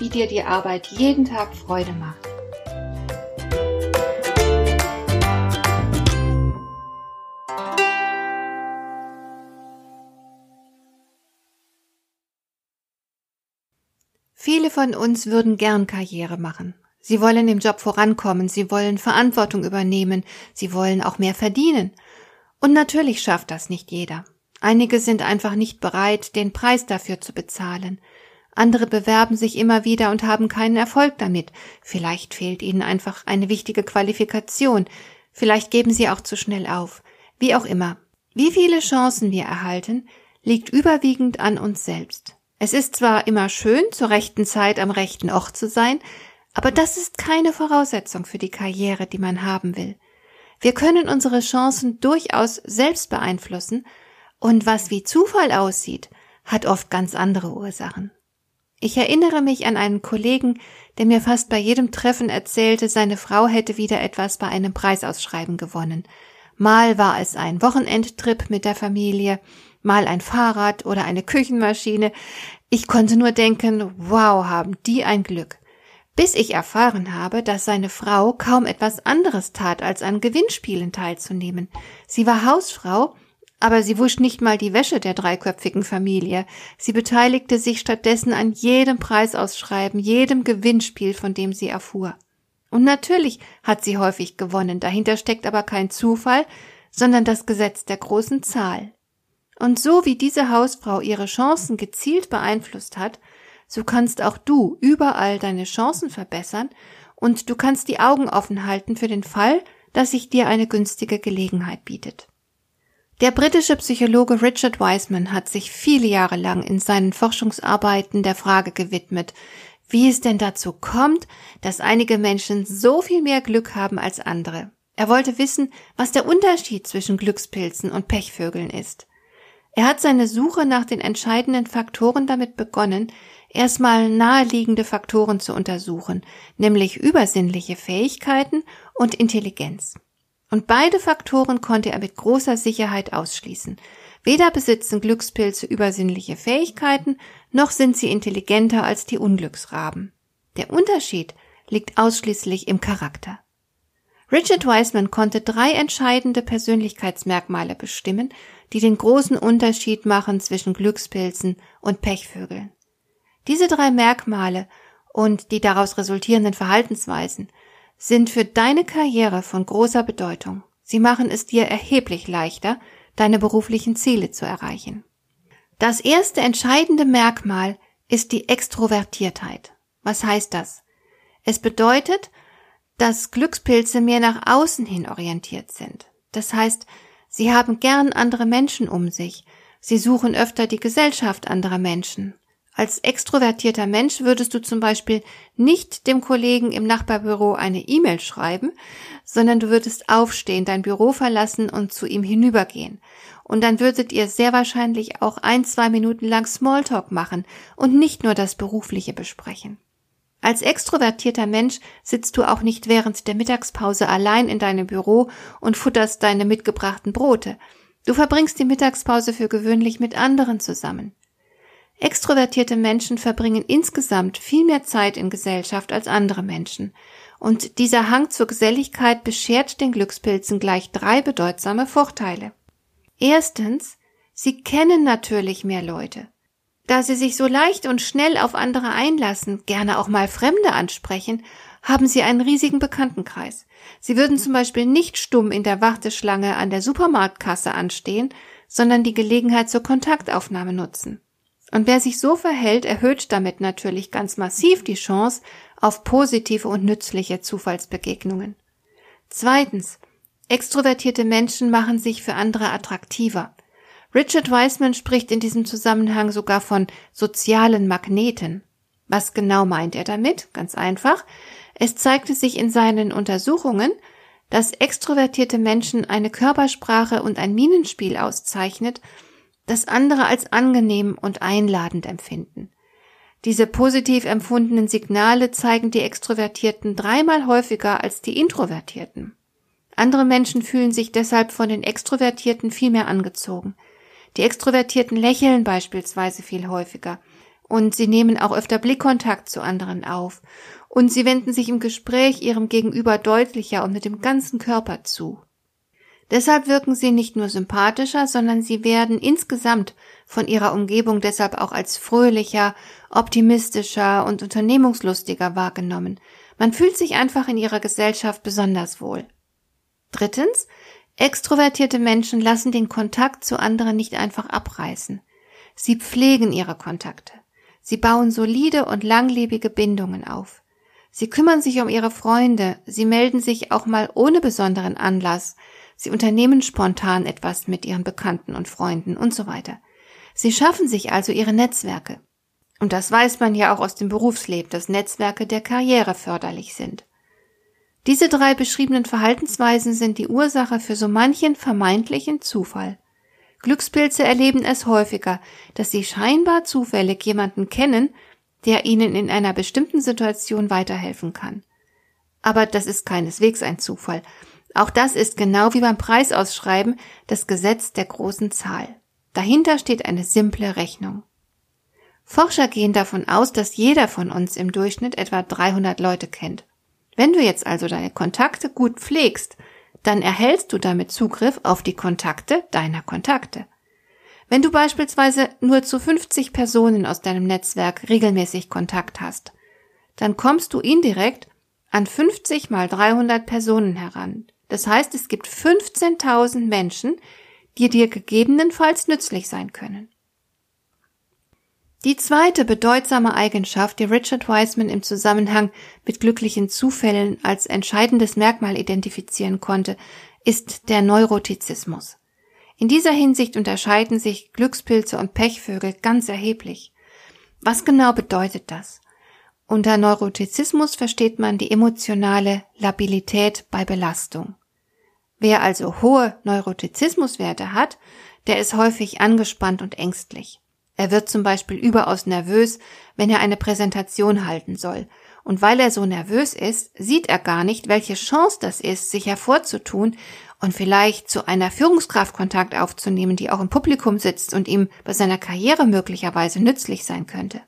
wie dir die Arbeit jeden Tag Freude macht. Viele von uns würden gern Karriere machen. Sie wollen im Job vorankommen, sie wollen Verantwortung übernehmen, sie wollen auch mehr verdienen. Und natürlich schafft das nicht jeder. Einige sind einfach nicht bereit, den Preis dafür zu bezahlen. Andere bewerben sich immer wieder und haben keinen Erfolg damit. Vielleicht fehlt ihnen einfach eine wichtige Qualifikation. Vielleicht geben sie auch zu schnell auf. Wie auch immer. Wie viele Chancen wir erhalten, liegt überwiegend an uns selbst. Es ist zwar immer schön, zur rechten Zeit am rechten Ort zu sein, aber das ist keine Voraussetzung für die Karriere, die man haben will. Wir können unsere Chancen durchaus selbst beeinflussen, und was wie Zufall aussieht, hat oft ganz andere Ursachen. Ich erinnere mich an einen Kollegen, der mir fast bei jedem Treffen erzählte, seine Frau hätte wieder etwas bei einem Preisausschreiben gewonnen. Mal war es ein Wochenendtrip mit der Familie, mal ein Fahrrad oder eine Küchenmaschine. Ich konnte nur denken, wow, haben die ein Glück. Bis ich erfahren habe, dass seine Frau kaum etwas anderes tat, als an Gewinnspielen teilzunehmen. Sie war Hausfrau aber sie wusch nicht mal die Wäsche der dreiköpfigen Familie. Sie beteiligte sich stattdessen an jedem Preisausschreiben, jedem Gewinnspiel, von dem sie erfuhr. Und natürlich hat sie häufig gewonnen, dahinter steckt aber kein Zufall, sondern das Gesetz der großen Zahl. Und so wie diese Hausfrau ihre Chancen gezielt beeinflusst hat, so kannst auch du überall deine Chancen verbessern und du kannst die Augen offen halten für den Fall, dass sich dir eine günstige Gelegenheit bietet. Der britische Psychologe Richard Wiseman hat sich viele Jahre lang in seinen Forschungsarbeiten der Frage gewidmet, wie es denn dazu kommt, dass einige Menschen so viel mehr Glück haben als andere. Er wollte wissen, was der Unterschied zwischen Glückspilzen und Pechvögeln ist. Er hat seine Suche nach den entscheidenden Faktoren damit begonnen, erstmal naheliegende Faktoren zu untersuchen, nämlich übersinnliche Fähigkeiten und Intelligenz. Und beide Faktoren konnte er mit großer Sicherheit ausschließen. Weder besitzen Glückspilze übersinnliche Fähigkeiten, noch sind sie intelligenter als die Unglücksraben. Der Unterschied liegt ausschließlich im Charakter. Richard Wiseman konnte drei entscheidende Persönlichkeitsmerkmale bestimmen, die den großen Unterschied machen zwischen Glückspilzen und Pechvögeln. Diese drei Merkmale und die daraus resultierenden Verhaltensweisen sind für deine Karriere von großer Bedeutung. Sie machen es dir erheblich leichter, deine beruflichen Ziele zu erreichen. Das erste entscheidende Merkmal ist die Extrovertiertheit. Was heißt das? Es bedeutet, dass Glückspilze mehr nach außen hin orientiert sind. Das heißt, sie haben gern andere Menschen um sich. Sie suchen öfter die Gesellschaft anderer Menschen. Als extrovertierter Mensch würdest du zum Beispiel nicht dem Kollegen im Nachbarbüro eine E-Mail schreiben, sondern du würdest aufstehen, dein Büro verlassen und zu ihm hinübergehen. Und dann würdet ihr sehr wahrscheinlich auch ein, zwei Minuten lang Smalltalk machen und nicht nur das Berufliche besprechen. Als extrovertierter Mensch sitzt du auch nicht während der Mittagspause allein in deinem Büro und futterst deine mitgebrachten Brote. Du verbringst die Mittagspause für gewöhnlich mit anderen zusammen. Extrovertierte Menschen verbringen insgesamt viel mehr Zeit in Gesellschaft als andere Menschen. Und dieser Hang zur Geselligkeit beschert den Glückspilzen gleich drei bedeutsame Vorteile. Erstens, sie kennen natürlich mehr Leute. Da sie sich so leicht und schnell auf andere einlassen, gerne auch mal Fremde ansprechen, haben sie einen riesigen Bekanntenkreis. Sie würden zum Beispiel nicht stumm in der Warteschlange an der Supermarktkasse anstehen, sondern die Gelegenheit zur Kontaktaufnahme nutzen. Und wer sich so verhält, erhöht damit natürlich ganz massiv die Chance auf positive und nützliche Zufallsbegegnungen. Zweitens. Extrovertierte Menschen machen sich für andere attraktiver. Richard Wiseman spricht in diesem Zusammenhang sogar von sozialen Magneten. Was genau meint er damit? Ganz einfach. Es zeigte sich in seinen Untersuchungen, dass extrovertierte Menschen eine Körpersprache und ein Minenspiel auszeichnet, das andere als angenehm und einladend empfinden. Diese positiv empfundenen Signale zeigen die Extrovertierten dreimal häufiger als die Introvertierten. Andere Menschen fühlen sich deshalb von den Extrovertierten viel mehr angezogen. Die Extrovertierten lächeln beispielsweise viel häufiger und sie nehmen auch öfter Blickkontakt zu anderen auf und sie wenden sich im Gespräch ihrem Gegenüber deutlicher und mit dem ganzen Körper zu. Deshalb wirken sie nicht nur sympathischer, sondern sie werden insgesamt von ihrer Umgebung deshalb auch als fröhlicher, optimistischer und unternehmungslustiger wahrgenommen. Man fühlt sich einfach in ihrer Gesellschaft besonders wohl. Drittens, extrovertierte Menschen lassen den Kontakt zu anderen nicht einfach abreißen. Sie pflegen ihre Kontakte. Sie bauen solide und langlebige Bindungen auf. Sie kümmern sich um ihre Freunde, sie melden sich auch mal ohne besonderen Anlass, sie unternehmen spontan etwas mit ihren Bekannten und Freunden und so weiter. Sie schaffen sich also ihre Netzwerke. Und das weiß man ja auch aus dem Berufsleben, dass Netzwerke der Karriere förderlich sind. Diese drei beschriebenen Verhaltensweisen sind die Ursache für so manchen vermeintlichen Zufall. Glückspilze erleben es häufiger, dass sie scheinbar zufällig jemanden kennen, der ihnen in einer bestimmten Situation weiterhelfen kann. Aber das ist keineswegs ein Zufall. Auch das ist genau wie beim Preisausschreiben das Gesetz der großen Zahl. Dahinter steht eine simple Rechnung. Forscher gehen davon aus, dass jeder von uns im Durchschnitt etwa 300 Leute kennt. Wenn du jetzt also deine Kontakte gut pflegst, dann erhältst du damit Zugriff auf die Kontakte deiner Kontakte. Wenn du beispielsweise nur zu 50 Personen aus deinem Netzwerk regelmäßig Kontakt hast, dann kommst du indirekt an 50 mal 300 Personen heran. Das heißt, es gibt 15.000 Menschen, die dir gegebenenfalls nützlich sein können. Die zweite bedeutsame Eigenschaft, die Richard Wiseman im Zusammenhang mit glücklichen Zufällen als entscheidendes Merkmal identifizieren konnte, ist der Neurotizismus. In dieser Hinsicht unterscheiden sich Glückspilze und Pechvögel ganz erheblich. Was genau bedeutet das? Unter Neurotizismus versteht man die emotionale Labilität bei Belastung. Wer also hohe Neurotizismuswerte hat, der ist häufig angespannt und ängstlich. Er wird zum Beispiel überaus nervös, wenn er eine Präsentation halten soll. Und weil er so nervös ist, sieht er gar nicht, welche Chance das ist, sich hervorzutun und vielleicht zu einer Führungskraft Kontakt aufzunehmen, die auch im Publikum sitzt und ihm bei seiner Karriere möglicherweise nützlich sein könnte.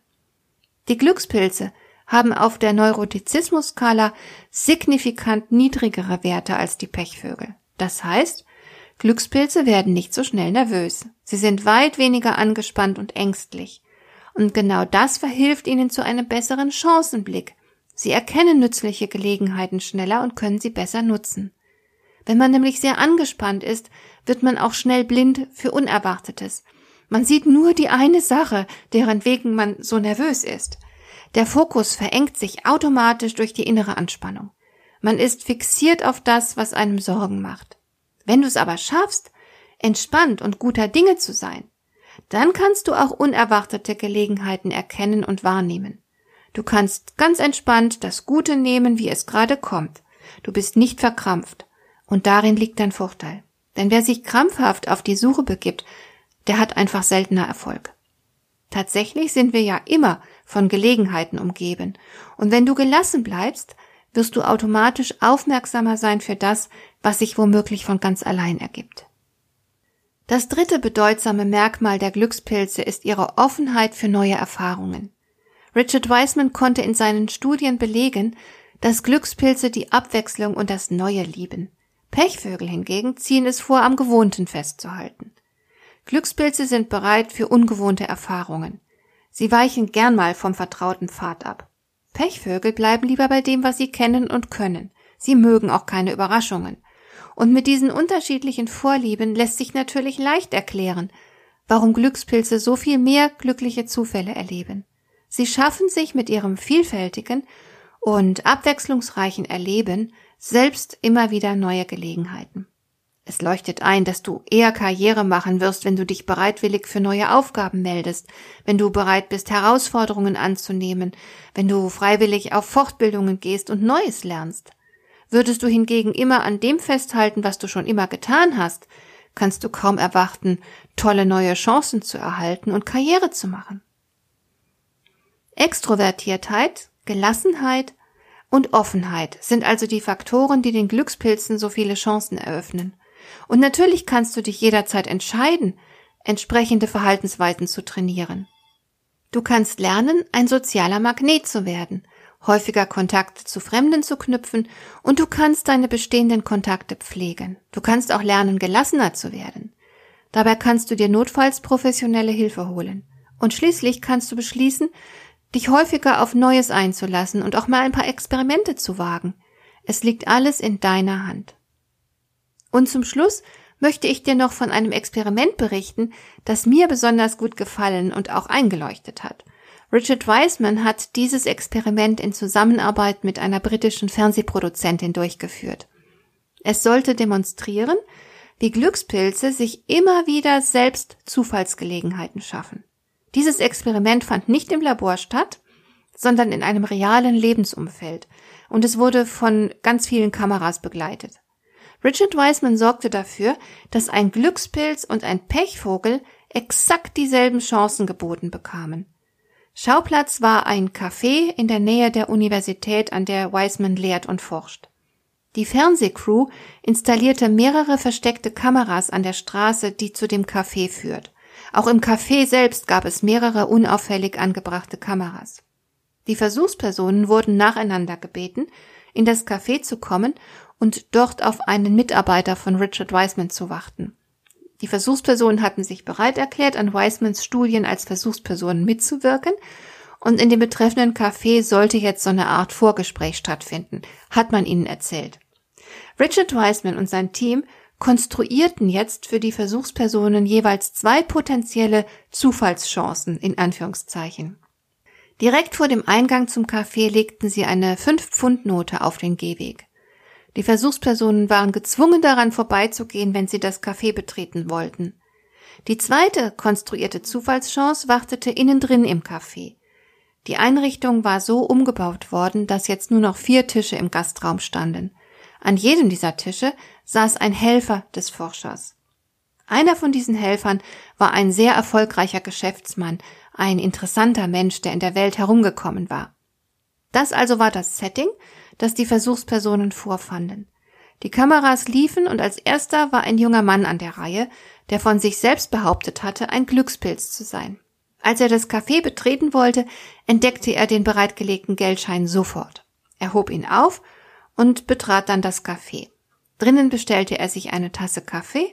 Die Glückspilze haben auf der Neurotizismus-Skala signifikant niedrigere Werte als die Pechvögel. Das heißt, Glückspilze werden nicht so schnell nervös. Sie sind weit weniger angespannt und ängstlich. Und genau das verhilft ihnen zu einem besseren Chancenblick. Sie erkennen nützliche Gelegenheiten schneller und können sie besser nutzen. Wenn man nämlich sehr angespannt ist, wird man auch schnell blind für Unerwartetes. Man sieht nur die eine Sache, deren wegen man so nervös ist. Der Fokus verengt sich automatisch durch die innere Anspannung. Man ist fixiert auf das, was einem Sorgen macht. Wenn du es aber schaffst, entspannt und guter Dinge zu sein, dann kannst du auch unerwartete Gelegenheiten erkennen und wahrnehmen. Du kannst ganz entspannt das Gute nehmen, wie es gerade kommt. Du bist nicht verkrampft. Und darin liegt dein Vorteil. Denn wer sich krampfhaft auf die Suche begibt, der hat einfach seltener Erfolg. Tatsächlich sind wir ja immer von Gelegenheiten umgeben. Und wenn du gelassen bleibst, wirst du automatisch aufmerksamer sein für das, was sich womöglich von ganz allein ergibt. Das dritte bedeutsame Merkmal der Glückspilze ist ihre Offenheit für neue Erfahrungen. Richard Wiseman konnte in seinen Studien belegen, dass Glückspilze die Abwechslung und das Neue lieben. Pechvögel hingegen ziehen es vor, am Gewohnten festzuhalten. Glückspilze sind bereit für ungewohnte Erfahrungen. Sie weichen gern mal vom vertrauten Pfad ab. Pechvögel bleiben lieber bei dem, was sie kennen und können. Sie mögen auch keine Überraschungen. Und mit diesen unterschiedlichen Vorlieben lässt sich natürlich leicht erklären, warum Glückspilze so viel mehr glückliche Zufälle erleben. Sie schaffen sich mit ihrem vielfältigen und abwechslungsreichen Erleben selbst immer wieder neue Gelegenheiten. Es leuchtet ein, dass du eher Karriere machen wirst, wenn du dich bereitwillig für neue Aufgaben meldest, wenn du bereit bist, Herausforderungen anzunehmen, wenn du freiwillig auf Fortbildungen gehst und Neues lernst. Würdest du hingegen immer an dem festhalten, was du schon immer getan hast, kannst du kaum erwarten, tolle neue Chancen zu erhalten und Karriere zu machen. Extrovertiertheit, Gelassenheit und Offenheit sind also die Faktoren, die den Glückspilzen so viele Chancen eröffnen. Und natürlich kannst du dich jederzeit entscheiden, entsprechende Verhaltensweisen zu trainieren. Du kannst lernen, ein sozialer Magnet zu werden, häufiger Kontakte zu Fremden zu knüpfen und du kannst deine bestehenden Kontakte pflegen. Du kannst auch lernen, gelassener zu werden. Dabei kannst du dir notfalls professionelle Hilfe holen. Und schließlich kannst du beschließen, dich häufiger auf Neues einzulassen und auch mal ein paar Experimente zu wagen. Es liegt alles in deiner Hand. Und zum Schluss möchte ich dir noch von einem Experiment berichten, das mir besonders gut gefallen und auch eingeleuchtet hat. Richard Wiseman hat dieses Experiment in Zusammenarbeit mit einer britischen Fernsehproduzentin durchgeführt. Es sollte demonstrieren, wie Glückspilze sich immer wieder selbst Zufallsgelegenheiten schaffen. Dieses Experiment fand nicht im Labor statt, sondern in einem realen Lebensumfeld und es wurde von ganz vielen Kameras begleitet. Richard Wiseman sorgte dafür, dass ein Glückspilz und ein Pechvogel exakt dieselben Chancen geboten bekamen. Schauplatz war ein Café in der Nähe der Universität, an der Wiseman lehrt und forscht. Die Fernsehcrew installierte mehrere versteckte Kameras an der Straße, die zu dem Café führt. Auch im Café selbst gab es mehrere unauffällig angebrachte Kameras. Die Versuchspersonen wurden nacheinander gebeten, in das Café zu kommen und dort auf einen Mitarbeiter von Richard Wiseman zu warten. Die Versuchspersonen hatten sich bereit erklärt, an Wisemans Studien als Versuchspersonen mitzuwirken, und in dem betreffenden Café sollte jetzt so eine Art Vorgespräch stattfinden, hat man ihnen erzählt. Richard Wiseman und sein Team konstruierten jetzt für die Versuchspersonen jeweils zwei potenzielle Zufallschancen in Anführungszeichen. Direkt vor dem Eingang zum Café legten sie eine 5-Pfund-Note auf den Gehweg. Die Versuchspersonen waren gezwungen daran vorbeizugehen, wenn sie das Café betreten wollten. Die zweite konstruierte Zufallschance wartete innen drin im Café. Die Einrichtung war so umgebaut worden, dass jetzt nur noch vier Tische im Gastraum standen. An jedem dieser Tische saß ein Helfer des Forschers. Einer von diesen Helfern war ein sehr erfolgreicher Geschäftsmann, ein interessanter Mensch, der in der Welt herumgekommen war. Das also war das Setting, das die Versuchspersonen vorfanden. Die Kameras liefen und als erster war ein junger Mann an der Reihe, der von sich selbst behauptet hatte, ein Glückspilz zu sein. Als er das Café betreten wollte, entdeckte er den bereitgelegten Geldschein sofort. Er hob ihn auf und betrat dann das Café. Drinnen bestellte er sich eine Tasse Kaffee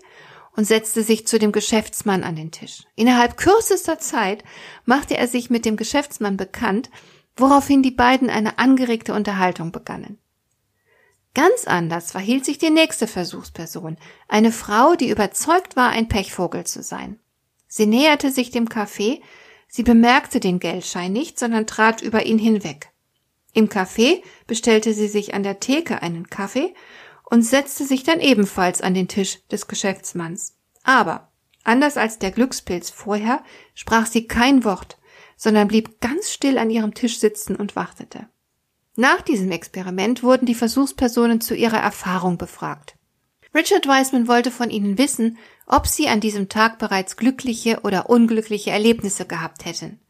und setzte sich zu dem Geschäftsmann an den Tisch. Innerhalb kürzester Zeit machte er sich mit dem Geschäftsmann bekannt, woraufhin die beiden eine angeregte Unterhaltung begannen. Ganz anders verhielt sich die nächste Versuchsperson, eine Frau, die überzeugt war, ein Pechvogel zu sein. Sie näherte sich dem Café, sie bemerkte den Geldschein nicht, sondern trat über ihn hinweg. Im Café bestellte sie sich an der Theke einen Kaffee und setzte sich dann ebenfalls an den Tisch des Geschäftsmanns. Aber, anders als der Glückspilz vorher, sprach sie kein Wort, sondern blieb ganz still an ihrem Tisch sitzen und wartete. Nach diesem Experiment wurden die Versuchspersonen zu ihrer Erfahrung befragt. Richard Wiseman wollte von ihnen wissen, ob sie an diesem Tag bereits glückliche oder unglückliche Erlebnisse gehabt hätten.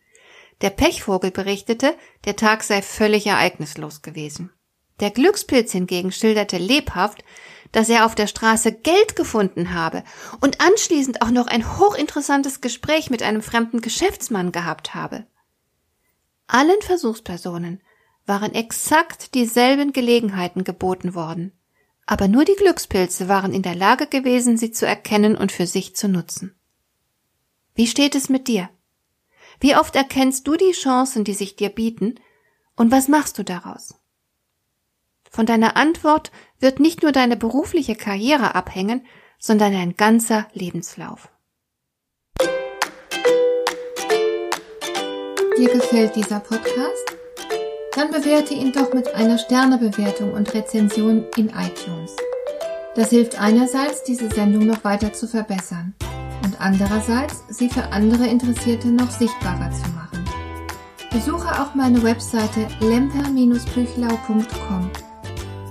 Der Pechvogel berichtete, der Tag sei völlig ereignislos gewesen. Der Glückspilz hingegen schilderte lebhaft, dass er auf der Straße Geld gefunden habe und anschließend auch noch ein hochinteressantes Gespräch mit einem fremden Geschäftsmann gehabt habe. Allen Versuchspersonen waren exakt dieselben Gelegenheiten geboten worden, aber nur die Glückspilze waren in der Lage gewesen, sie zu erkennen und für sich zu nutzen. Wie steht es mit dir? Wie oft erkennst du die Chancen, die sich dir bieten, und was machst du daraus? Von deiner Antwort wird nicht nur deine berufliche Karriere abhängen, sondern dein ganzer Lebenslauf. Dir gefällt dieser Podcast? Dann bewerte ihn doch mit einer Sternebewertung und Rezension in iTunes. Das hilft einerseits, diese Sendung noch weiter zu verbessern und andererseits, sie für andere Interessierte noch sichtbarer zu machen. Besuche auch meine Webseite lemper-büchlau.com.